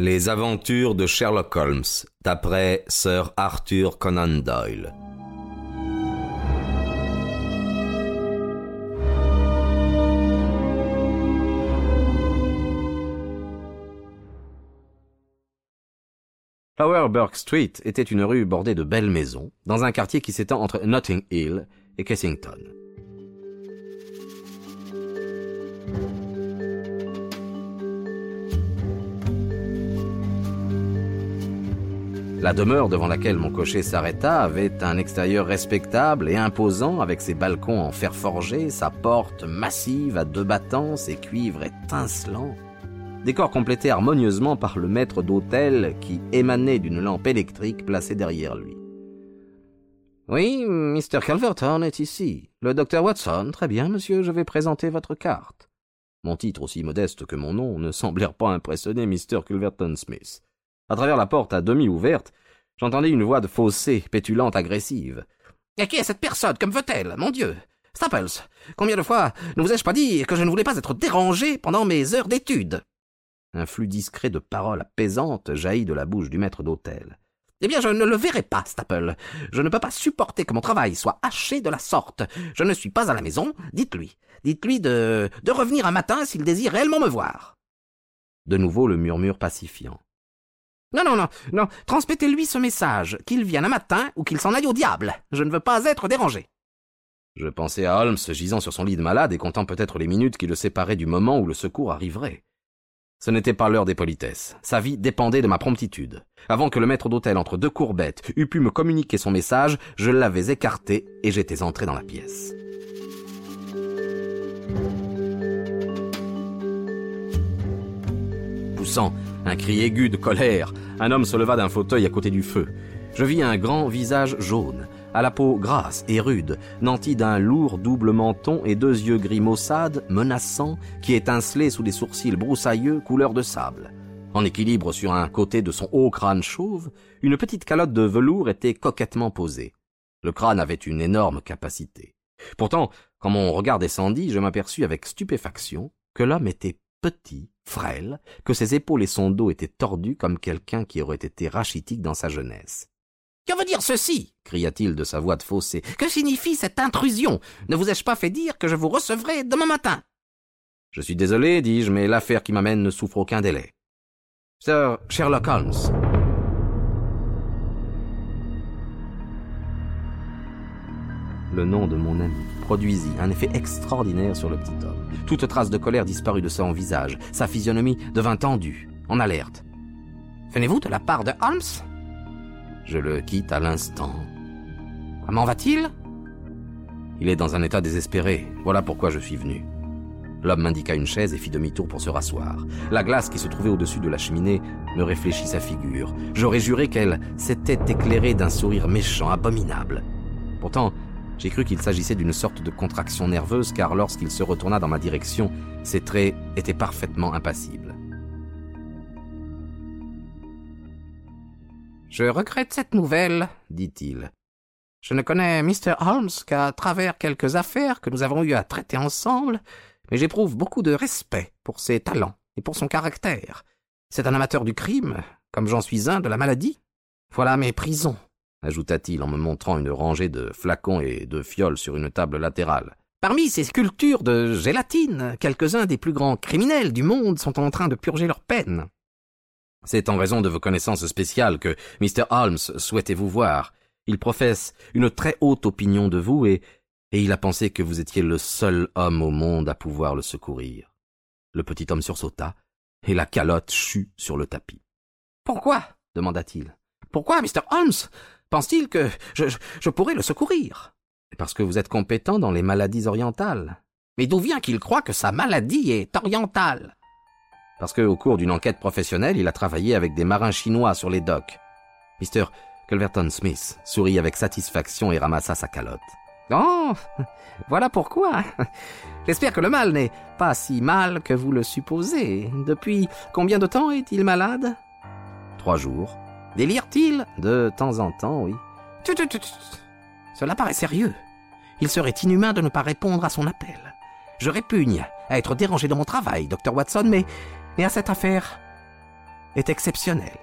Les aventures de Sherlock Holmes, d'après Sir Arthur Conan Doyle. Flowerburg Street était une rue bordée de belles maisons, dans un quartier qui s'étend entre Notting Hill et Kensington. La demeure devant laquelle mon cocher s'arrêta avait un extérieur respectable et imposant avec ses balcons en fer forgé, sa porte massive à deux battants, ses cuivres étincelants. Décor complété harmonieusement par le maître d'hôtel qui émanait d'une lampe électrique placée derrière lui. Oui, Mr. Calverton est ici. Le docteur Watson, très bien, monsieur, je vais présenter votre carte. Mon titre, aussi modeste que mon nom, ne semblèrent pas impressionner Mr. Culverton Smith. À travers la porte à demi ouverte, j'entendis une voix de faussée, pétulante, agressive. Et qui est cette personne Comme veut-elle? Mon Dieu Staples, combien de fois ne vous ai-je pas dit que je ne voulais pas être dérangé pendant mes heures d'études? Un flux discret de paroles apaisantes jaillit de la bouche du maître d'hôtel. Eh bien, je ne le verrai pas, Staple. Je ne peux pas supporter que mon travail soit haché de la sorte. Je ne suis pas à la maison. Dites-lui. Dites-lui de, de revenir un matin s'il désire réellement me voir. De nouveau le murmure pacifiant. Non, non, non, non. Transmettez-lui ce message, qu'il vienne un matin ou qu'il s'en aille au diable. Je ne veux pas être dérangé. Je pensais à Holmes gisant sur son lit de malade et comptant peut-être les minutes qui le séparaient du moment où le secours arriverait. Ce n'était pas l'heure des politesses. Sa vie dépendait de ma promptitude. Avant que le maître d'hôtel entre deux courbettes eût pu me communiquer son message, je l'avais écarté et j'étais entré dans la pièce. Un cri aigu de colère, un homme se leva d'un fauteuil à côté du feu. Je vis un grand visage jaune, à la peau grasse et rude, nanti d'un lourd double menton et deux yeux gris maussades, menaçants, qui étincelaient sous des sourcils broussailleux couleur de sable. En équilibre sur un côté de son haut crâne chauve, une petite calotte de velours était coquettement posée. Le crâne avait une énorme capacité. Pourtant, quand mon regard descendit, je m'aperçus avec stupéfaction que l'homme était petit, frêle, que ses épaules et son dos étaient tordus comme quelqu'un qui aurait été rachitique dans sa jeunesse. Que veut dire ceci? cria-t-il de sa voix de faussé. Que signifie cette intrusion? Ne vous ai-je pas fait dire que je vous recevrai demain matin? Je suis désolé, dis-je, mais l'affaire qui m'amène ne souffre aucun délai. Sir Sherlock Holmes. Le nom de mon ami produisit un effet extraordinaire sur le petit homme. Toute trace de colère disparut de son visage. Sa physionomie devint tendue, en alerte. Venez-vous de la part de Holmes? Je le quitte à l'instant. Comment va-t-il? Il est dans un état désespéré. Voilà pourquoi je suis venu. L'homme m'indiqua une chaise et fit demi-tour pour se rasseoir. La glace qui se trouvait au-dessus de la cheminée me réfléchit sa figure. J'aurais juré qu'elle s'était éclairée d'un sourire méchant, abominable. Pourtant, j'ai cru qu'il s'agissait d'une sorte de contraction nerveuse car lorsqu'il se retourna dans ma direction, ses traits étaient parfaitement impassibles. Je regrette cette nouvelle, dit-il. Je ne connais Mr. Holmes qu'à travers quelques affaires que nous avons eu à traiter ensemble, mais j'éprouve beaucoup de respect pour ses talents et pour son caractère. C'est un amateur du crime, comme j'en suis un de la maladie. Voilà mes prisons, ajouta-t-il en me montrant une rangée de flacons et de fioles sur une table latérale. Parmi ces sculptures de gélatine, quelques-uns des plus grands criminels du monde sont en train de purger leur peine. C'est en raison de vos connaissances spéciales que Mr. Holmes souhaitait vous voir. Il professe une très haute opinion de vous et, et il a pensé que vous étiez le seul homme au monde à pouvoir le secourir. Le petit homme sursauta, et la calotte chut sur le tapis. Pourquoi? demanda-t-il. Pourquoi, Mr. Holmes? Pense-t-il que je, je, pourrais le secourir? Parce que vous êtes compétent dans les maladies orientales. Mais d'où vient qu'il croit que sa maladie est orientale? Parce qu'au cours d'une enquête professionnelle, il a travaillé avec des marins chinois sur les docks. Mr. Culverton Smith sourit avec satisfaction et ramassa sa calotte. Oh, voilà pourquoi. J'espère que le mal n'est pas si mal que vous le supposez. Depuis combien de temps est-il malade? Trois jours. Délire-t-il? De temps en temps, oui. Tut. Cela paraît sérieux. Il serait inhumain de ne pas répondre à son appel. Je répugne à être dérangé dans mon travail, docteur Watson, mais, mais à cette affaire, est exceptionnel.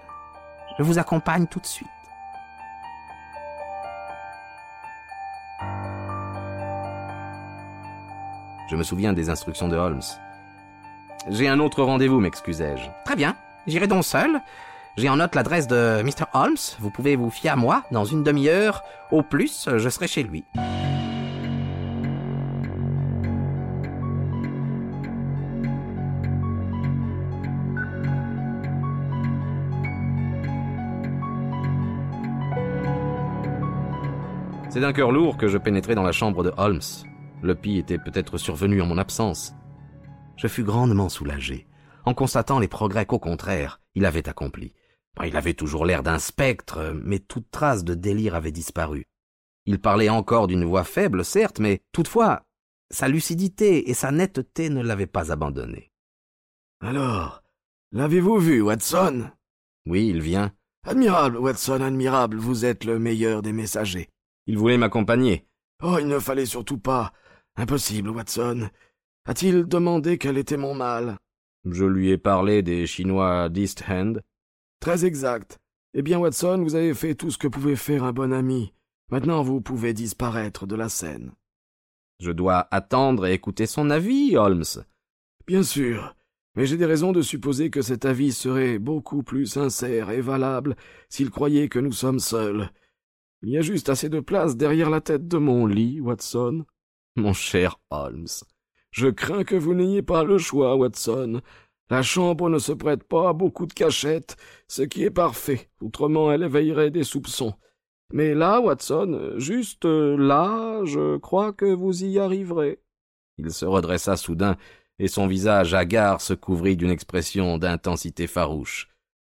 Je vous accompagne tout de suite. Je me souviens des instructions de Holmes. J'ai un autre rendez-vous, m'excusai-je. Très bien, j'irai donc seul. J'ai en note l'adresse de Mr. Holmes. Vous pouvez vous fier à moi. Dans une demi-heure, au plus, je serai chez lui. C'est d'un cœur lourd que je pénétrai dans la chambre de Holmes. Le pis était peut-être survenu en mon absence. Je fus grandement soulagé, en constatant les progrès qu'au contraire, il avait accomplis. Il avait toujours l'air d'un spectre, mais toute trace de délire avait disparu. Il parlait encore d'une voix faible, certes, mais toutefois, sa lucidité et sa netteté ne l'avaient pas abandonné. Alors, l'avez-vous vu, Watson? Oui, il vient. Admirable, Watson, admirable, vous êtes le meilleur des messagers. Il voulait m'accompagner. Oh, il ne fallait surtout pas. Impossible, Watson. A-t-il demandé quel était mon mal? Je lui ai parlé des Chinois d'East End. Très exact. Eh bien, Watson, vous avez fait tout ce que pouvait faire un bon ami. Maintenant, vous pouvez disparaître de la scène. Je dois attendre et écouter son avis, Holmes. Bien sûr, mais j'ai des raisons de supposer que cet avis serait beaucoup plus sincère et valable s'il croyait que nous sommes seuls. Il y a juste assez de place derrière la tête de mon lit, Watson. Mon cher Holmes. Je crains que vous n'ayez pas le choix, Watson. La chambre ne se prête pas à beaucoup de cachettes, ce qui est parfait, autrement elle éveillerait des soupçons. Mais là, Watson, juste là, je crois que vous y arriverez. Il se redressa soudain, et son visage hagard se couvrit d'une expression d'intensité farouche.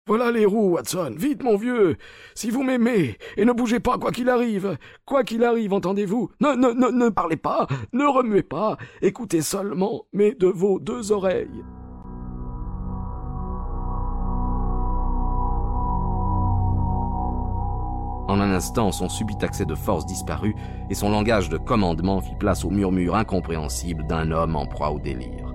Voilà les roues, Watson. Vite, mon vieux. Si vous m'aimez, et ne bougez pas quoi qu'il arrive. Quoi qu'il arrive, entendez-vous. Ne, ne, ne, ne parlez pas. Ne remuez pas. Écoutez seulement, mais de vos deux oreilles. En un instant, son subit accès de force disparut, et son langage de commandement fit place au murmure incompréhensible d'un homme en proie au délire.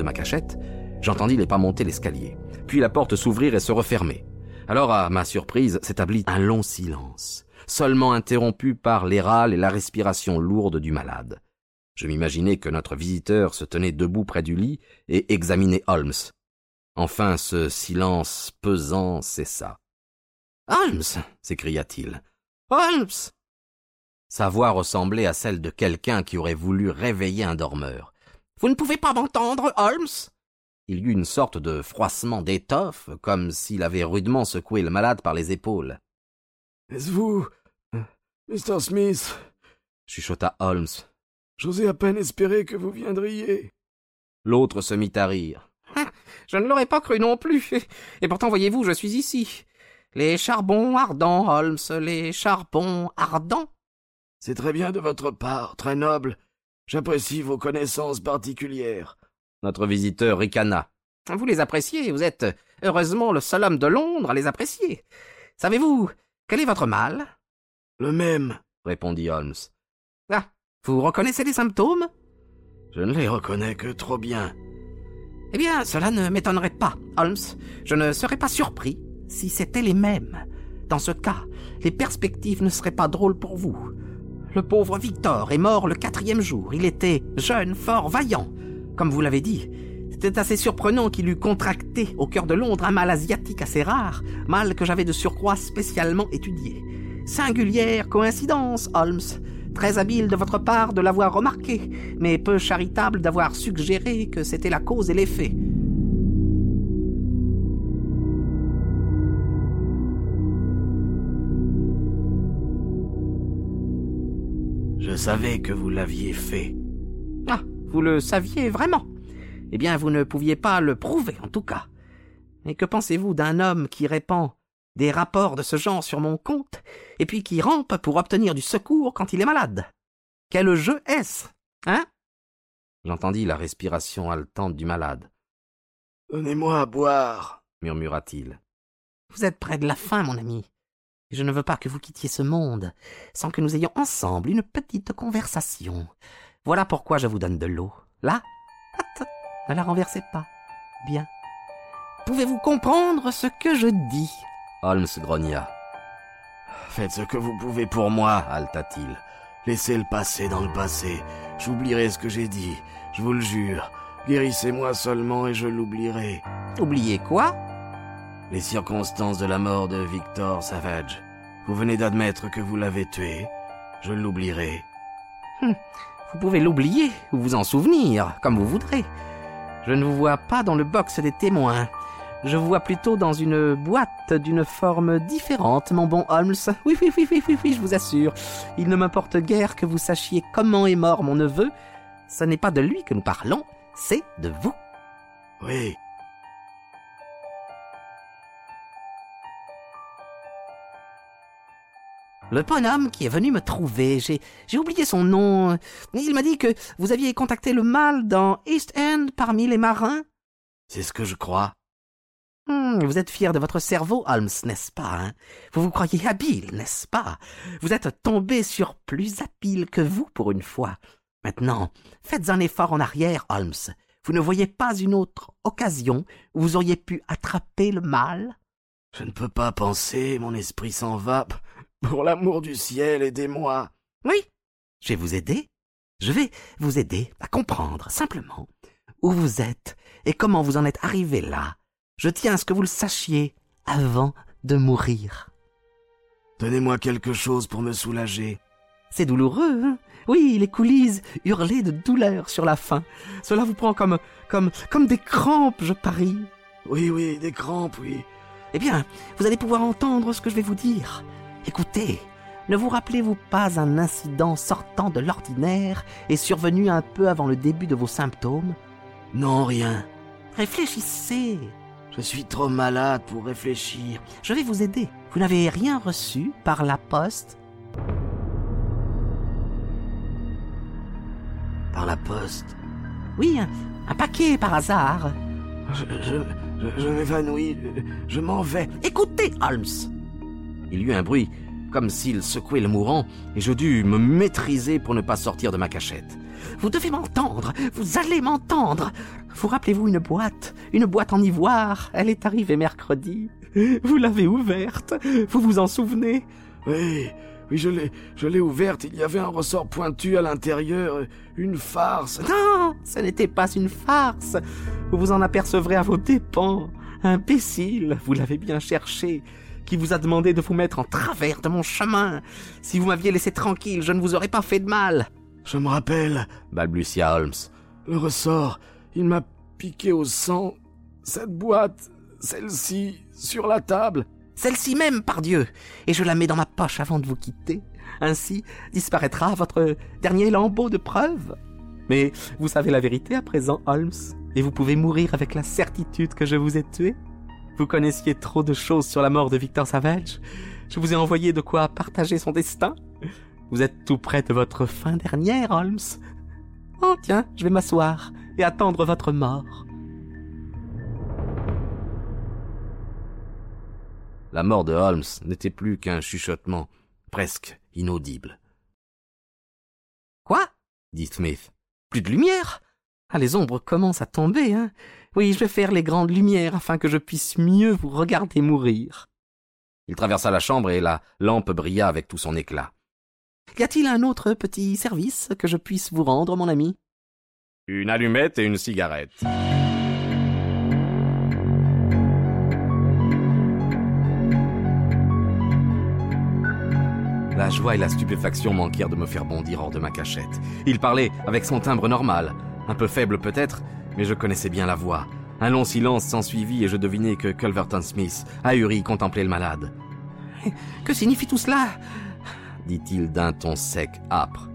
de ma cachette, j'entendis les pas monter l'escalier, puis la porte s'ouvrir et se refermer. Alors, à ma surprise, s'établit un long silence, seulement interrompu par les râles et la respiration lourde du malade. Je m'imaginais que notre visiteur se tenait debout près du lit et examinait Holmes. Enfin, ce silence pesant cessa. Holmes s'écria-t-il. Holmes Sa voix ressemblait à celle de quelqu'un qui aurait voulu réveiller un dormeur. Vous ne pouvez pas m'entendre, Holmes Il y eut une sorte de froissement d'étoffe, comme s'il avait rudement secoué le malade par les épaules. Est-ce vous, Mr. Smith? chuchota Holmes. J'osais à peine espérer que vous viendriez. L'autre se mit à rire. Je ne l'aurais pas cru non plus. Et pourtant, voyez-vous, je suis ici. Les charbons ardents, Holmes, les charbons ardents. C'est très bien de votre part, très noble, J'apprécie vos connaissances particulières. Notre visiteur ricana. Vous les appréciez, vous êtes heureusement le seul homme de Londres à les apprécier. Savez-vous quel est votre mal? Le même, répondit Holmes. Ah, vous reconnaissez les symptômes? Je ne les reconnais que trop bien. Eh bien, cela ne m'étonnerait pas, Holmes. Je ne serais pas surpris si c'étaient les mêmes. Dans ce cas, les perspectives ne seraient pas drôles pour vous. Le pauvre Victor est mort le quatrième jour. Il était jeune, fort, vaillant. Comme vous l'avez dit, c'était assez surprenant qu'il eût contracté au cœur de Londres un mal asiatique assez rare, mal que j'avais de surcroît spécialement étudié. Singulière coïncidence, Holmes. Très habile de votre part de l'avoir remarqué, mais peu charitable d'avoir suggéré que c'était la cause et l'effet. Je savais que vous l'aviez fait. Ah, vous le saviez vraiment Eh bien, vous ne pouviez pas le prouver, en tout cas. Mais que pensez-vous d'un homme qui répand des rapports de ce genre sur mon compte, et puis qui rampe pour obtenir du secours quand il est malade Quel jeu est-ce Hein? J'entendis la respiration haletante du malade. Donnez-moi à boire, murmura-t-il. Vous êtes près de la fin, mon ami. Je ne veux pas que vous quittiez ce monde sans que nous ayons ensemble une petite conversation. Voilà pourquoi je vous donne de l'eau. Là Ne la renversez pas. Bien. Pouvez-vous comprendre ce que je dis? Holmes grogna. Faites ce que vous pouvez pour moi, halta-t-il. Laissez le passé dans le passé. J'oublierai ce que j'ai dit. Je vous le jure. Guérissez-moi seulement et je l'oublierai. Oubliez quoi? Les circonstances de la mort de Victor Savage. Vous venez d'admettre que vous l'avez tué. Je l'oublierai. Hum, Vous pouvez l'oublier ou vous en souvenir, comme vous voudrez. Je ne vous vois pas dans le box des témoins. Je vous vois plutôt dans une boîte d'une forme différente, mon bon Holmes. Oui, oui, oui, oui, oui, oui, je vous assure. Il ne m'importe guère que vous sachiez comment est mort mon neveu. Ce n'est pas de lui que nous parlons, c'est de vous. Oui. Le bonhomme qui est venu me trouver, j'ai, j'ai oublié son nom. Il m'a dit que vous aviez contacté le mal dans East End parmi les marins. C'est ce que je crois. Vous êtes fier de votre cerveau, Holmes, n'est-ce pas hein? Vous vous croyez habile, n'est-ce pas? Vous êtes tombé sur plus habile que vous pour une fois. Maintenant, faites un effort en arrière, Holmes. Vous ne voyez pas une autre occasion où vous auriez pu attraper le mal? Je ne peux pas penser, mon esprit s'en va. Pour l'amour du ciel, aidez-moi. Oui, je vais vous aider. Je vais vous aider à comprendre simplement où vous êtes et comment vous en êtes arrivé là. Je tiens à ce que vous le sachiez avant de mourir. Donnez-moi quelque chose pour me soulager. C'est douloureux, hein? Oui, les coulisses hurlaient de douleur sur la fin. Cela vous prend comme, comme, comme des crampes, je parie. Oui, oui, des crampes, oui. Eh bien, vous allez pouvoir entendre ce que je vais vous dire. Écoutez, ne vous rappelez-vous pas un incident sortant de l'ordinaire et survenu un peu avant le début de vos symptômes? Non, rien. Réfléchissez. Je suis trop malade pour réfléchir. Je vais vous aider. Vous n'avez rien reçu par la poste? Par la poste? Oui, un, un paquet par hasard. Je, je, je, je m'évanouis. Je, je m'en vais. Écoutez, Holmes. Il y eut un bruit, comme s'il secouait le mourant, et je dus me maîtriser pour ne pas sortir de ma cachette. Vous devez m'entendre. Vous allez m'entendre. Vous rappelez-vous une boîte Une boîte en ivoire. Elle est arrivée mercredi. Vous l'avez ouverte. Vous vous en souvenez? Oui, oui, je l'ai, je l'ai ouverte. Il y avait un ressort pointu à l'intérieur. Une farce. Non, ce n'était pas une farce. Vous vous en apercevrez à vos dépens. Imbécile, vous l'avez bien cherché. Qui vous a demandé de vous mettre en travers de mon chemin. Si vous m'aviez laissé tranquille, je ne vous aurais pas fait de mal. Je me rappelle. Balbutia Holmes. Le ressort, il m'a piqué au sang. Cette boîte, celle-ci, sur la table. Celle-ci même, par Dieu. Et je la mets dans ma poche avant de vous quitter. Ainsi disparaîtra votre dernier lambeau de preuve. Mais vous savez la vérité à présent, Holmes, et vous pouvez mourir avec la certitude que je vous ai tué. Vous connaissiez trop de choses sur la mort de Victor Savage. Je vous ai envoyé de quoi partager son destin. Vous êtes tout près de votre fin dernière, Holmes. Oh, tiens, je vais m'asseoir et attendre votre mort. La mort de Holmes n'était plus qu'un chuchotement, presque inaudible. Quoi? dit Smith. Plus de lumière? Ah, les ombres commencent à tomber, hein Oui, je vais faire les grandes lumières afin que je puisse mieux vous regarder mourir. Il traversa la chambre et la lampe brilla avec tout son éclat. Y a-t-il un autre petit service que je puisse vous rendre, mon ami? Une allumette et une cigarette. La joie et la stupéfaction manquèrent de me faire bondir hors de ma cachette. Il parlait avec son timbre normal, un peu faible peut-être, mais je connaissais bien la voix. Un long silence s'ensuivit et je devinai que Culverton Smith, ahuri, contemplait le malade. Que signifie tout cela? dit-il d'un ton sec, âpre.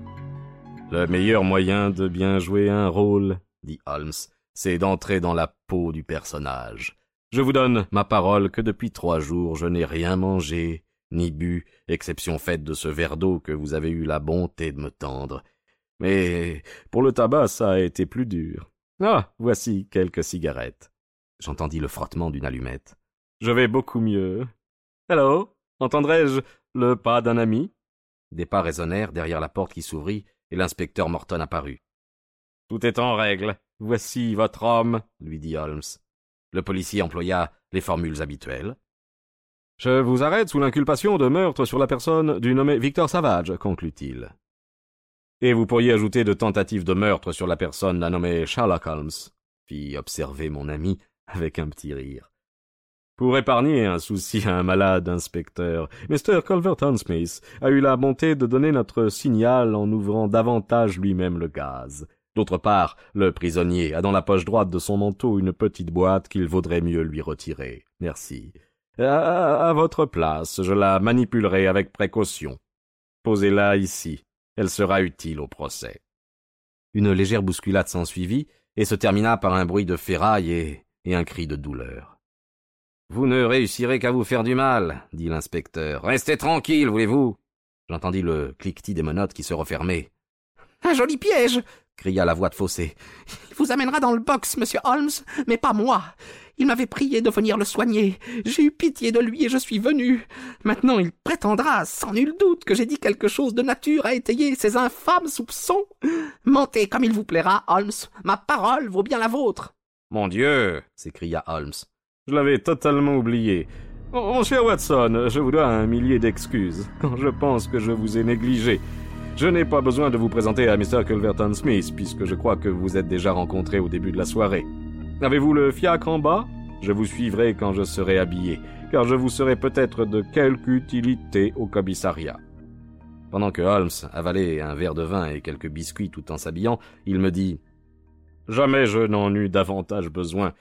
Le meilleur moyen de bien jouer un rôle, dit Holmes, c'est d'entrer dans la peau du personnage. Je vous donne ma parole que depuis trois jours je n'ai rien mangé, ni bu, exception faite de ce verre d'eau que vous avez eu la bonté de me tendre. Mais pour le tabac, ça a été plus dur. Ah, voici quelques cigarettes. J'entendis le frottement d'une allumette. Je vais beaucoup mieux. Allô Entendrai-je le pas d'un ami? Des pas résonnèrent derrière la porte qui s'ouvrit, et l'inspecteur Morton apparut. Tout est en règle. Voici votre homme, lui dit Holmes. Le policier employa les formules habituelles. Je vous arrête sous l'inculpation de meurtre sur la personne du nommé Victor Savage, conclut-il. Et vous pourriez ajouter de tentative de meurtre sur la personne d'un nommé Sherlock Holmes, fit observer mon ami avec un petit rire. Pour épargner un souci à un malade inspecteur, Mr. Culverton Smith a eu la bonté de donner notre signal en ouvrant davantage lui-même le gaz. D'autre part, le prisonnier a dans la poche droite de son manteau une petite boîte qu'il vaudrait mieux lui retirer. Merci. À, votre place, je la manipulerai avec précaution. Posez-la ici. Elle sera utile au procès. Une légère bousculade s'ensuivit et se termina par un bruit de ferraille et, un cri de douleur. Vous ne réussirez qu'à vous faire du mal, dit l'inspecteur. Restez tranquille, voulez-vous? J'entendis le cliquetis des menottes qui se refermaient. Un joli piège cria la voix de Fossé. Il vous amènera dans le box, monsieur Holmes, mais pas moi. Il m'avait prié de venir le soigner. J'ai eu pitié de lui et je suis venu. Maintenant il prétendra, sans nul doute, que j'ai dit quelque chose de nature à étayer ses infâmes soupçons. Mentez comme il vous plaira, Holmes. Ma parole vaut bien la vôtre. Mon Dieu s'écria Holmes. Je l'avais totalement oublié. Mon cher Watson, je vous dois un millier d'excuses quand je pense que je vous ai négligé. Je n'ai pas besoin de vous présenter à Mr. Culverton Smith, puisque je crois que vous êtes déjà rencontrés au début de la soirée. Avez-vous le fiacre en bas? Je vous suivrai quand je serai habillé, car je vous serai peut-être de quelque utilité au commissariat. Pendant que Holmes avalait un verre de vin et quelques biscuits tout en s'habillant, il me dit Jamais je n'en eus davantage besoin.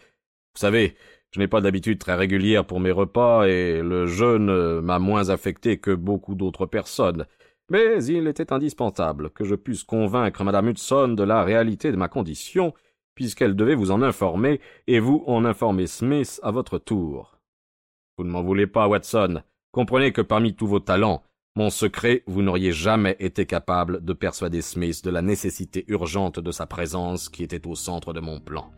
Vous savez, je n'ai pas d'habitude très régulière pour mes repas et le jeûne m'a moins affecté que beaucoup d'autres personnes. Mais il était indispensable que je puisse convaincre madame Hudson de la réalité de ma condition, puisqu'elle devait vous en informer, et vous en informer Smith à votre tour. Vous ne m'en voulez pas, Watson. Comprenez que parmi tous vos talents, mon secret, vous n'auriez jamais été capable de persuader Smith de la nécessité urgente de sa présence qui était au centre de mon plan.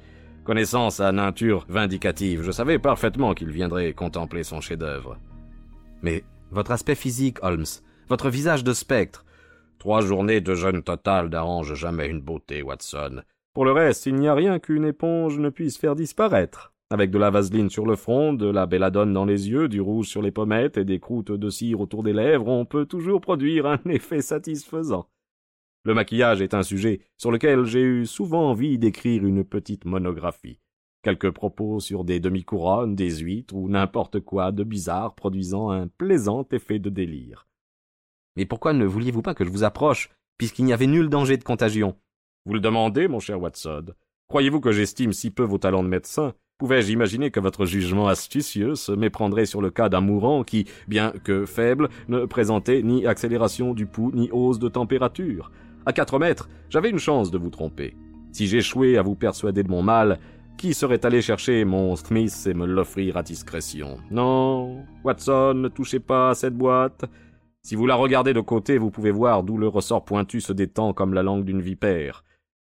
Connaissance à nature vindicative, je savais parfaitement qu'il viendrait contempler son chef-d'œuvre. Mais votre aspect physique, Holmes, votre visage de spectre. Trois journées de jeûne total n'arrangent jamais une beauté, Watson. Pour le reste, il n'y a rien qu'une éponge ne puisse faire disparaître. Avec de la vaseline sur le front, de la belladone dans les yeux, du rouge sur les pommettes et des croûtes de cire autour des lèvres, on peut toujours produire un effet satisfaisant. Le maquillage est un sujet sur lequel j'ai eu souvent envie d'écrire une petite monographie. Quelques propos sur des demi-couronnes, des huîtres ou n'importe quoi de bizarre produisant un plaisant effet de délire. Mais pourquoi ne vouliez-vous pas que je vous approche, puisqu'il n'y avait nul danger de contagion? Vous le demandez, mon cher Watson. Croyez-vous que j'estime si peu vos talents de médecin? Pouvais-je imaginer que votre jugement astucieux se méprendrait sur le cas d'un mourant qui, bien que faible, ne présentait ni accélération du pouls ni hausse de température? À quatre mètres, j'avais une chance de vous tromper. Si j'échouais à vous persuader de mon mal, qui serait allé chercher mon Smith et me l'offrir à discrétion? Non, Watson, ne touchez pas à cette boîte. Si vous la regardez de côté, vous pouvez voir d'où le ressort pointu se détend comme la langue d'une vipère.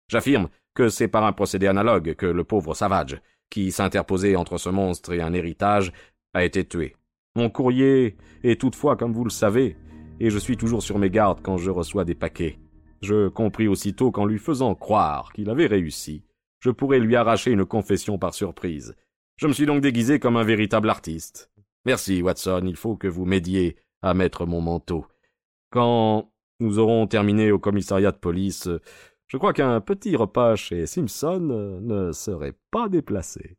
J'affirme que c'est par un procédé analogue que le pauvre Savage, qui s'interposait entre ce monstre et un héritage, a été tué. Mon courrier est toutefois, comme vous le savez, et je suis toujours sur mes gardes quand je reçois des paquets. Je compris aussitôt qu'en lui faisant croire qu'il avait réussi, je pourrais lui arracher une confession par surprise. Je me suis donc déguisé comme un véritable artiste. Merci, Watson, il faut que vous m'aidiez à mettre mon manteau. Quand nous aurons terminé au commissariat de police, je crois qu'un petit repas chez Simpson ne serait pas déplacé.